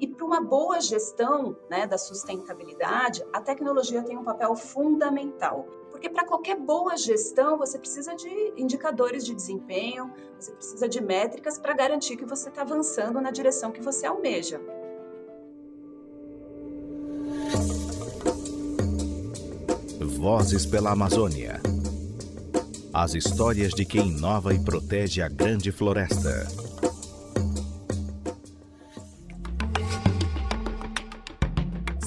E para uma boa gestão né, da sustentabilidade, a tecnologia tem um papel fundamental. Porque para qualquer boa gestão, você precisa de indicadores de desempenho, você precisa de métricas para garantir que você está avançando na direção que você almeja. Vozes pela Amazônia. As histórias de quem inova e protege a grande floresta.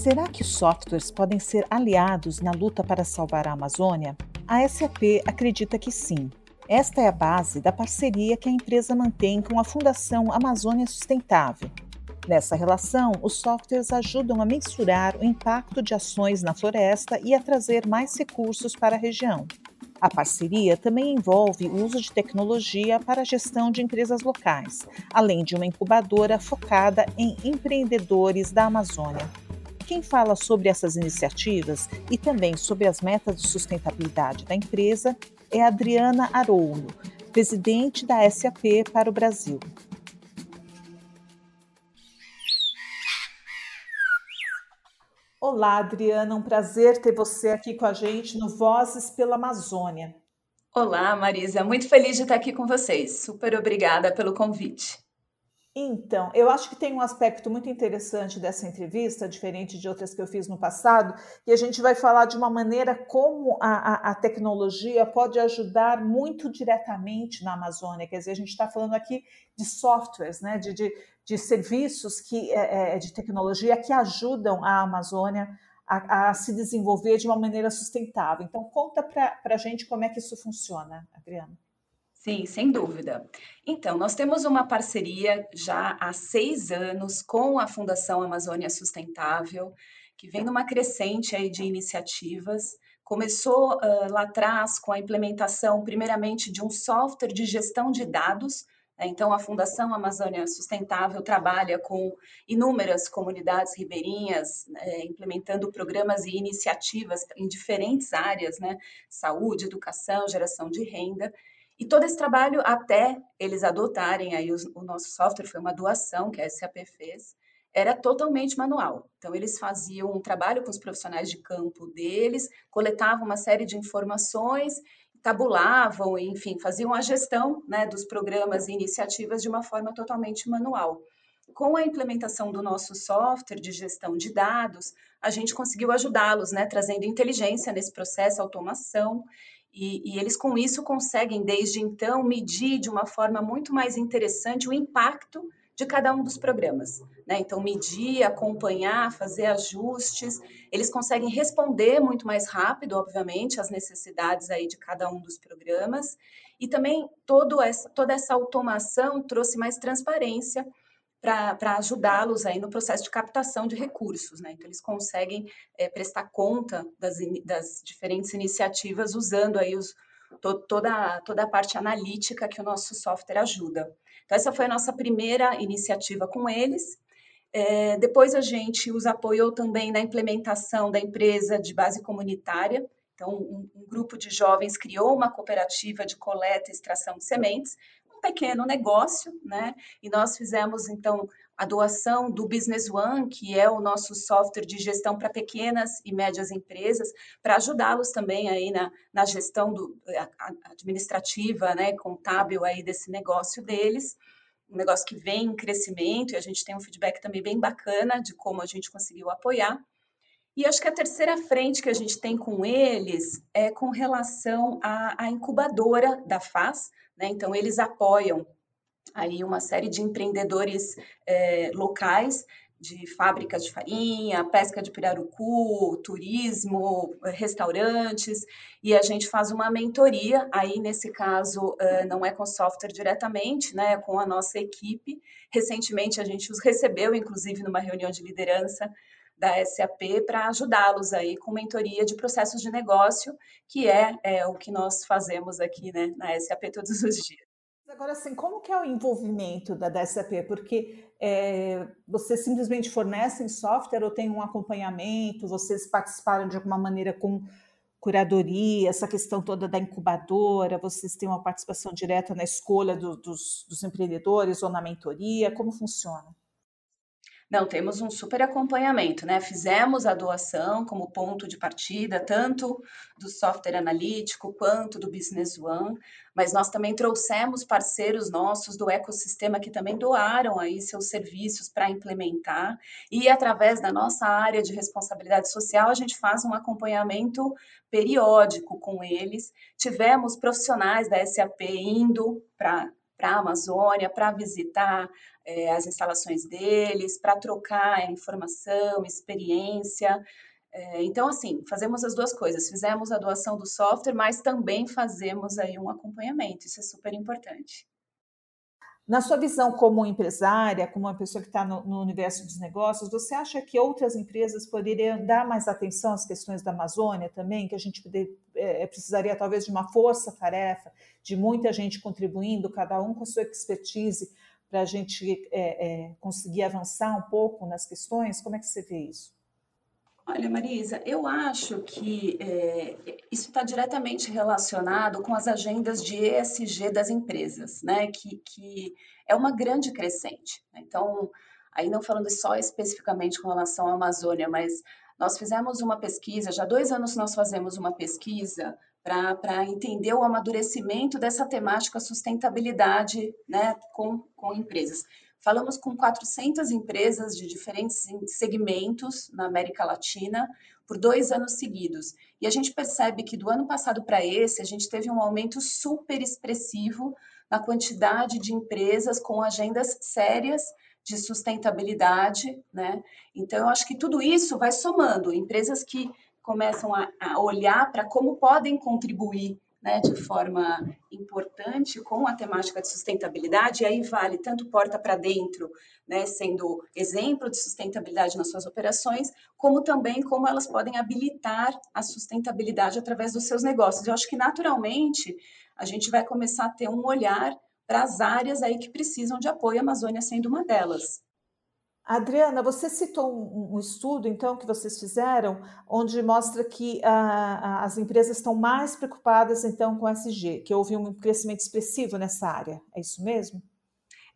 Será que os softwares podem ser aliados na luta para salvar a Amazônia? A SAP acredita que sim. Esta é a base da parceria que a empresa mantém com a Fundação Amazônia Sustentável, Nessa relação, os softwares ajudam a mensurar o impacto de ações na floresta e a trazer mais recursos para a região. A parceria também envolve o uso de tecnologia para a gestão de empresas locais, além de uma incubadora focada em empreendedores da Amazônia. Quem fala sobre essas iniciativas e também sobre as metas de sustentabilidade da empresa é Adriana Arouno, presidente da SAP para o Brasil. Olá, Adriana, um prazer ter você aqui com a gente no Vozes pela Amazônia. Olá, Marisa, muito feliz de estar aqui com vocês. Super obrigada pelo convite. Então, eu acho que tem um aspecto muito interessante dessa entrevista, diferente de outras que eu fiz no passado, e a gente vai falar de uma maneira como a, a, a tecnologia pode ajudar muito diretamente na Amazônia. Quer dizer, a gente está falando aqui de softwares, né, de, de, de serviços que, é, é, de tecnologia que ajudam a Amazônia a, a, se desenvolver de uma maneira sustentável. Então, conta para a gente como é que isso funciona, Adriana. Sim, sem dúvida. Então, nós temos uma parceria já há seis anos com a Fundação Amazônia Sustentável, que vem numa crescente aí de iniciativas. Começou uh, lá atrás com a implementação, primeiramente, de um software de gestão de dados né? Então, a Fundação Amazônia Sustentável trabalha com inúmeras comunidades ribeirinhas, é, implementando programas e iniciativas em diferentes áreas, né? Saúde, educação, geração de renda. E todo esse trabalho, até eles adotarem aí os, o nosso software, foi uma doação que a SAP fez, era totalmente manual. Então, eles faziam um trabalho com os profissionais de campo deles, coletavam uma série de informações tabulavam, enfim, faziam a gestão né, dos programas e iniciativas de uma forma totalmente manual. Com a implementação do nosso software de gestão de dados, a gente conseguiu ajudá-los, né, trazendo inteligência nesse processo, automação, e, e, eles com isso conseguem, desde então, medir de uma forma muito mais interessante o impacto de cada um dos programas. Né? Então, medir, acompanhar, fazer ajustes, eles conseguem responder muito mais rápido, obviamente, às necessidades aí de cada um dos programas, e também essa, toda essa automação trouxe mais transparência para ajudá-los aí no processo de captação de recursos, né? Então, eles conseguem é, prestar conta das, das diferentes iniciativas usando aí os, to, toda, toda a parte analítica que o nosso software ajuda. Então, essa foi a nossa primeira iniciativa com eles. É, depois a gente os apoiou também na implementação da empresa de base comunitária. Então, um, um grupo de jovens criou uma cooperativa de coleta e extração de sementes, um pequeno negócio, né? E nós fizemos, então, a doação do Business One, que é o nosso software de gestão para pequenas e médias empresas, para ajudá-los também aí na, na gestão do, administrativa, né, contábil aí desse negócio deles, um negócio que vem em crescimento e a gente tem um feedback também bem bacana de como a gente conseguiu apoiar. E acho que a terceira frente que a gente tem com eles é com relação à, à incubadora da FAS, né? Então, eles apoiam aí uma série de empreendedores é, locais de fábricas de farinha, pesca de pirarucu, turismo, restaurantes, e a gente faz uma mentoria, aí nesse caso não é com software diretamente, né, é com a nossa equipe. Recentemente a gente os recebeu, inclusive, numa reunião de liderança da SAP para ajudá-los aí com mentoria de processos de negócio, que é, é o que nós fazemos aqui né, na SAP todos os dias. Agora, assim, como que é o envolvimento da, SAP? Porque é, vocês simplesmente fornecem software ou tem um acompanhamento? Vocês participaram de alguma maneira com curadoria, essa questão toda da incubadora? Vocês têm uma participação direta na escolha do, dos, dos empreendedores ou na mentoria? Como funciona? Não, temos um super acompanhamento, né? Fizemos a doação como ponto de partida, tanto do software analítico quanto do Business One, mas nós também trouxemos parceiros nossos do ecossistema que também doaram aí seus serviços para implementar, e através da nossa área de responsabilidade social, a gente faz um acompanhamento periódico com eles. Tivemos profissionais da SAP indo para para a Amazônia, para visitar é, as instalações deles, para trocar informação, experiência. É, então, assim, fazemos as duas coisas. Fizemos a doação do software, mas também fazemos aí um acompanhamento. Isso é super importante. Na sua visão como empresária, como uma pessoa que está no, no, universo dos negócios, você acha que outras empresas poderiam dar mais atenção às questões da Amazônia também, que a gente poder, é, precisaria talvez de uma força-tarefa, de muita gente contribuindo, cada um com a sua expertise, para a gente é, é, conseguir avançar um pouco nas questões? Como é que você vê isso? Olha, Marisa, eu acho que é, isso está diretamente relacionado com as agendas de ESG das empresas, né? Que, que é uma grande crescente. Né? Então, aí não falando só especificamente com relação à Amazônia, mas nós fizemos uma pesquisa, já há dois anos nós fazemos uma pesquisa para entender o amadurecimento dessa temática sustentabilidade né, com, com empresas. Falamos com 400 empresas de diferentes segmentos na América Latina por dois anos seguidos. E a gente percebe que do ano passado para esse, a gente teve um aumento super expressivo na quantidade de empresas com agendas sérias de sustentabilidade, né? Então, eu acho que tudo isso vai somando. Empresas que começam a, a olhar para como podem contribuir né, de forma importante com a temática de sustentabilidade, e aí vale tanto porta para dentro, né, sendo exemplo de sustentabilidade nas suas operações, como também como elas podem habilitar a sustentabilidade através dos seus negócios. Eu acho que naturalmente a gente vai começar a ter um olhar para as áreas aí que precisam de apoio, a Amazônia sendo uma delas. Adriana, você citou um, um, estudo, então, que vocês fizeram, onde mostra que ah, as empresas estão mais preocupadas, então, com SG, que houve um crescimento expressivo nessa área. É isso mesmo?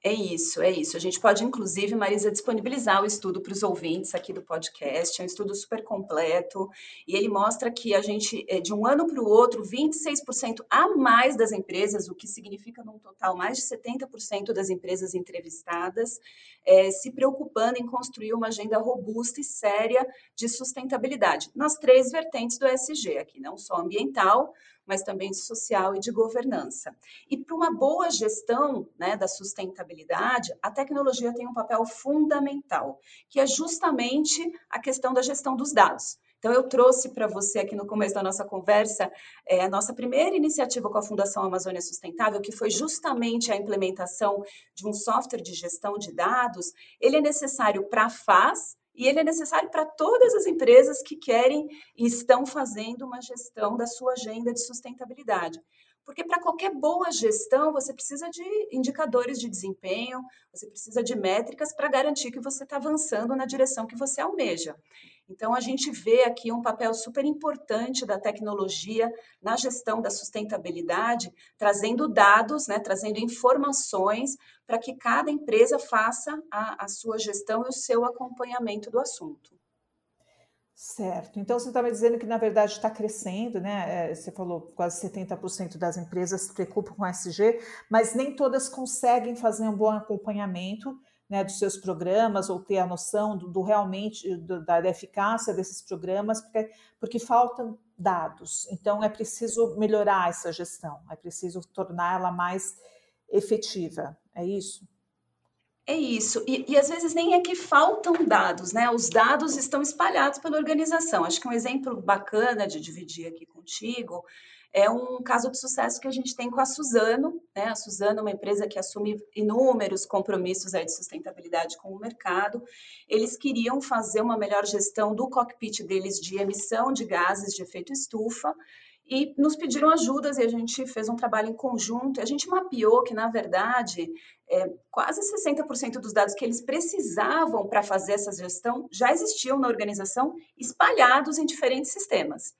É isso, é isso. A gente pode, inclusive, Marisa, disponibilizar o estudo para os ouvintes aqui do podcast. É um estudo super completo e ele mostra que a gente, eh, de um ano para o outro, 26% a mais das empresas, o que significa, num total, mais de 70% das empresas entrevistadas, é, se preocupando em construir uma agenda robusta e séria de sustentabilidade, nas três vertentes do SG aqui, não só ambiental, mas também social e de governança. E para uma boa gestão né, da sustentabilidade, a tecnologia tem um papel fundamental, que é justamente a questão da gestão dos dados. Então, eu trouxe para você aqui no começo da nossa conversa é, a nossa primeira iniciativa com a Fundação Amazônia Sustentável, que foi justamente a implementação de um software de gestão de dados. Ele é necessário para a FAS, e ele é necessário para todas as empresas que querem e estão fazendo uma gestão da sua agenda de sustentabilidade. Porque para qualquer boa gestão, você precisa de indicadores de desempenho, você precisa de métricas para garantir que você está avançando na direção que você almeja. Então, a gente vê aqui um papel super importante da tecnologia na gestão da sustentabilidade, trazendo dados, né, trazendo informações para que cada empresa faça a, a sua gestão e o seu acompanhamento do assunto. Certo. Então, você estava dizendo que, na verdade, está crescendo, né? É, você falou quase 70% das empresas se preocupam com SG, mas nem todas conseguem fazer um bom acompanhamento né, dos seus programas ou ter a noção do, do realmente do, da, da, eficácia desses programas, porque, porque faltam dados. Então, é preciso melhorar essa gestão, é preciso torná-la mais efetiva. É isso? É isso. E, e, às vezes nem é que faltam dados, né? Os dados estão espalhados pela organização. Acho que um exemplo bacana de dividir aqui contigo é um caso de sucesso que a gente tem com a Suzano, né? A Suzano é uma empresa que assume inúmeros compromissos aí de sustentabilidade com o mercado. Eles queriam fazer uma melhor gestão do cockpit deles de emissão de gases de efeito estufa e nos pediram ajudas e a gente fez um trabalho em conjunto. A gente mapeou que, na verdade, é, quase 60% dos dados que eles precisavam para fazer essa gestão já existiam na organização, espalhados em diferentes sistemas.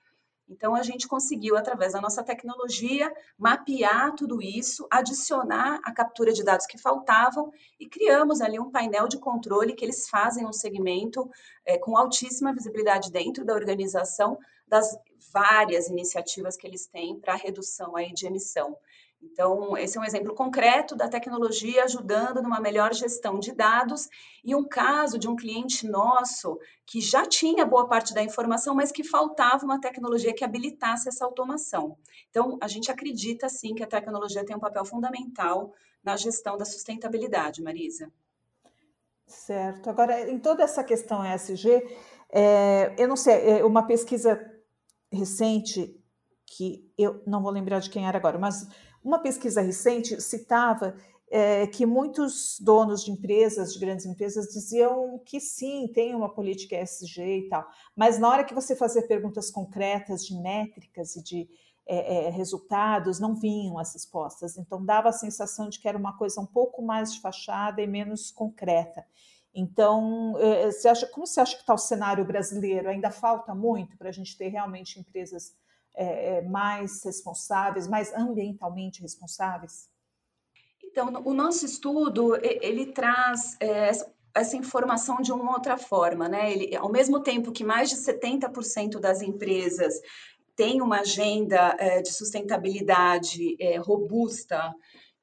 Então, a gente conseguiu, através da nossa tecnologia, mapear tudo isso, adicionar a captura de dados que faltavam e criamos ali um painel de controle que eles fazem um segmento é, com altíssima visibilidade dentro da organização das várias iniciativas que eles têm para redução aí de emissão. Então, esse é um exemplo concreto da tecnologia ajudando numa melhor gestão de dados e um caso de um cliente nosso que já tinha boa parte da informação, mas que faltava uma tecnologia que habilitasse essa automação. Então, a gente acredita sim que a tecnologia tem um papel fundamental na gestão da sustentabilidade, Marisa. Certo. Agora, em toda essa questão ESG, é, eu não sei, é uma pesquisa recente que eu não vou lembrar de quem era agora, mas uma pesquisa recente citava é, que muitos donos de empresas, de grandes empresas, diziam que sim, tem uma política ESG e tal, mas na hora que você fazia perguntas concretas de métricas e de é, é, resultados, não vinham as respostas. Então, dava a sensação de que era uma coisa um pouco mais de fachada e menos concreta. Então, é, você acha, como você acha que está o cenário brasileiro? Ainda falta muito para a gente ter realmente empresas é, é, mais responsáveis, mais ambientalmente responsáveis? Então, o nosso estudo ele traz é, essa informação de uma outra forma, né? Ele, ao mesmo tempo que mais de 70% das empresas têm uma agenda é, de sustentabilidade é, robusta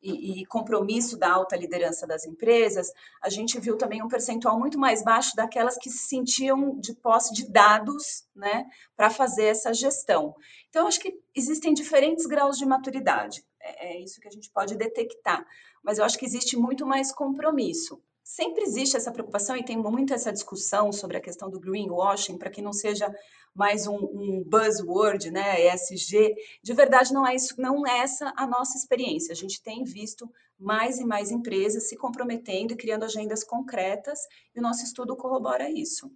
e, e, compromisso da alta liderança das empresas, a gente viu também um percentual muito mais baixo daquelas que se sentiam de posse de dados, né, para fazer essa gestão. Então, acho que existem diferentes graus de maturidade, é, é isso que a gente pode detectar, mas eu acho que existe muito mais compromisso sempre existe essa preocupação e tem muito essa discussão sobre a questão do greenwashing, para que não seja mais um, um, buzzword, né, ESG. De verdade, não é isso, não é essa a nossa experiência. A gente tem visto mais e mais empresas se comprometendo e criando agendas concretas, e o nosso estudo corrobora isso.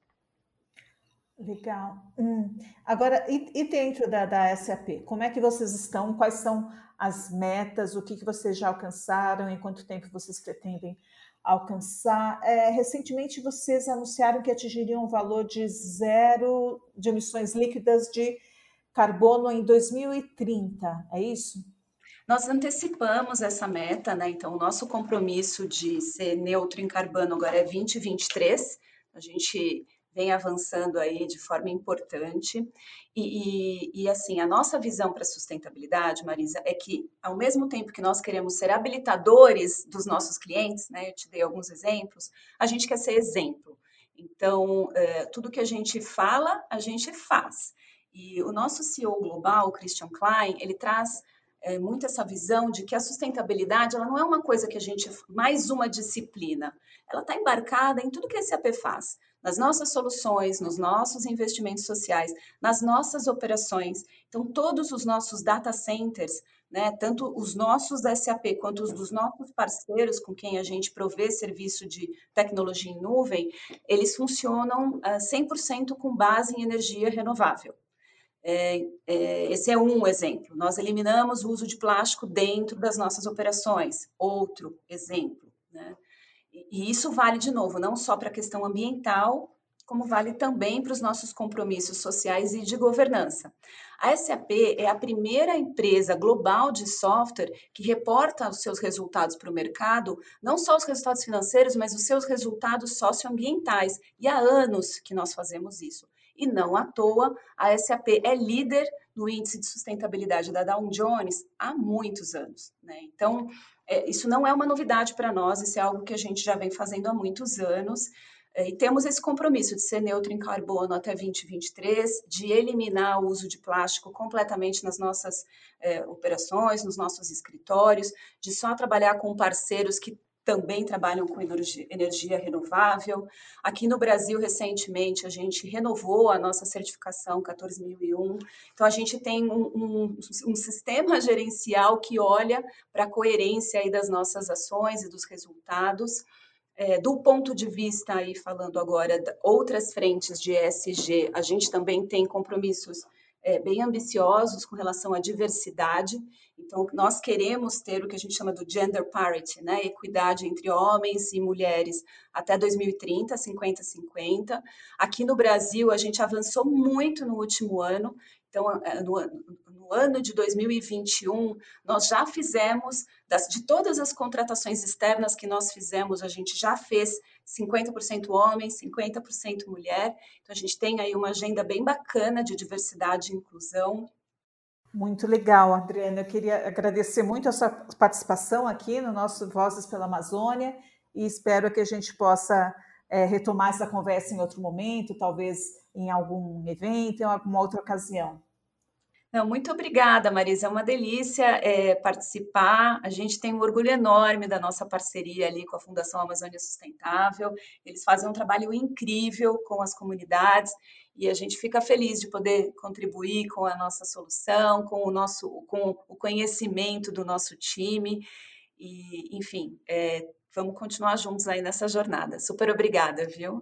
Legal. Hum. Agora, e, e dentro da, da, SAP, como é que vocês estão? Quais são as metas? O que, que vocês já alcançaram? Em quanto tempo vocês pretendem alcançar. É, recentemente, vocês anunciaram que atingiriam um valor de zero de emissões líquidas de carbono em 2030, é isso? Nós antecipamos essa meta, né? Então, o nosso compromisso de ser neutro em carbono agora é 2023. A gente vem avançando aí de forma importante. E, e, e assim, a nossa visão para a sustentabilidade, Marisa, é que ao mesmo tempo que nós queremos ser habilitadores dos nossos clientes, né, eu te dei alguns exemplos, a gente quer ser exemplo. Então, é, tudo que a gente fala, a gente faz. E o nosso CEO global, Christian Klein, ele traz é, muito essa visão de que a sustentabilidade ela não é uma coisa que a gente mais uma disciplina, ela está embarcada em tudo que a SAP faz nas nossas soluções, nos nossos investimentos sociais, nas nossas operações. Então, todos os nossos data centers, né, tanto os nossos da SAP quanto os dos nossos parceiros com quem a gente provê serviço de tecnologia em nuvem, eles funcionam uh, ah, 100% com base em energia renovável. É, é, esse é um exemplo. Nós eliminamos o uso de plástico dentro das nossas operações. Outro exemplo. Né? E isso vale, de novo, não só para a questão ambiental, como vale também para os nossos compromissos sociais e de governança. A SAP é a primeira empresa global de software que reporta os seus resultados para o mercado, não só os resultados financeiros, mas os seus resultados socioambientais. E há anos que nós fazemos isso. E não à toa, a SAP é líder no índice de sustentabilidade da Dow Jones há muitos anos. Né? Então, é, isso não é uma novidade para nós, isso é algo que a gente já vem fazendo há muitos anos. É, e temos esse compromisso de ser neutro em carbono até 2023, de eliminar o uso de plástico completamente nas nossas é, operações, nos nossos escritórios, de só trabalhar com parceiros que também trabalham com energia, renovável. Aqui no Brasil, recentemente, a gente renovou a nossa certificação 14001. Então, a gente tem um, um, um sistema gerencial que olha para a coerência aí das nossas ações e dos resultados. É, do ponto de vista, aí falando agora, de outras frentes de ESG, a gente também tem compromissos é, bem ambiciosos com relação à diversidade. Então, nós queremos ter o que a gente chama do gender parity, né? Equidade entre homens e mulheres até 2030, 50-50. Aqui no Brasil, a gente avançou muito no último ano. Então, é, no, no ano de 2021, nós já fizemos, das, de todas as contratações externas que nós fizemos, a gente já fez 50% homem, 50% mulher. Então, a gente tem aí uma agenda bem bacana de diversidade e inclusão. Muito legal, Adriana. Eu queria agradecer muito a sua participação aqui no nosso Vozes pela Amazônia e espero que a gente possa é, retomar essa conversa em outro momento, talvez em algum evento, em alguma outra ocasião. Não, muito obrigada, Marisa. É uma delícia é, participar. A gente tem um orgulho enorme da nossa parceria ali com a Fundação Amazônia Sustentável. Eles fazem um trabalho incrível com as comunidades e a gente fica feliz de poder contribuir com a nossa solução, com o nosso, com o conhecimento do nosso time. E, enfim, é, vamos continuar juntos aí nessa jornada. Super obrigada, viu?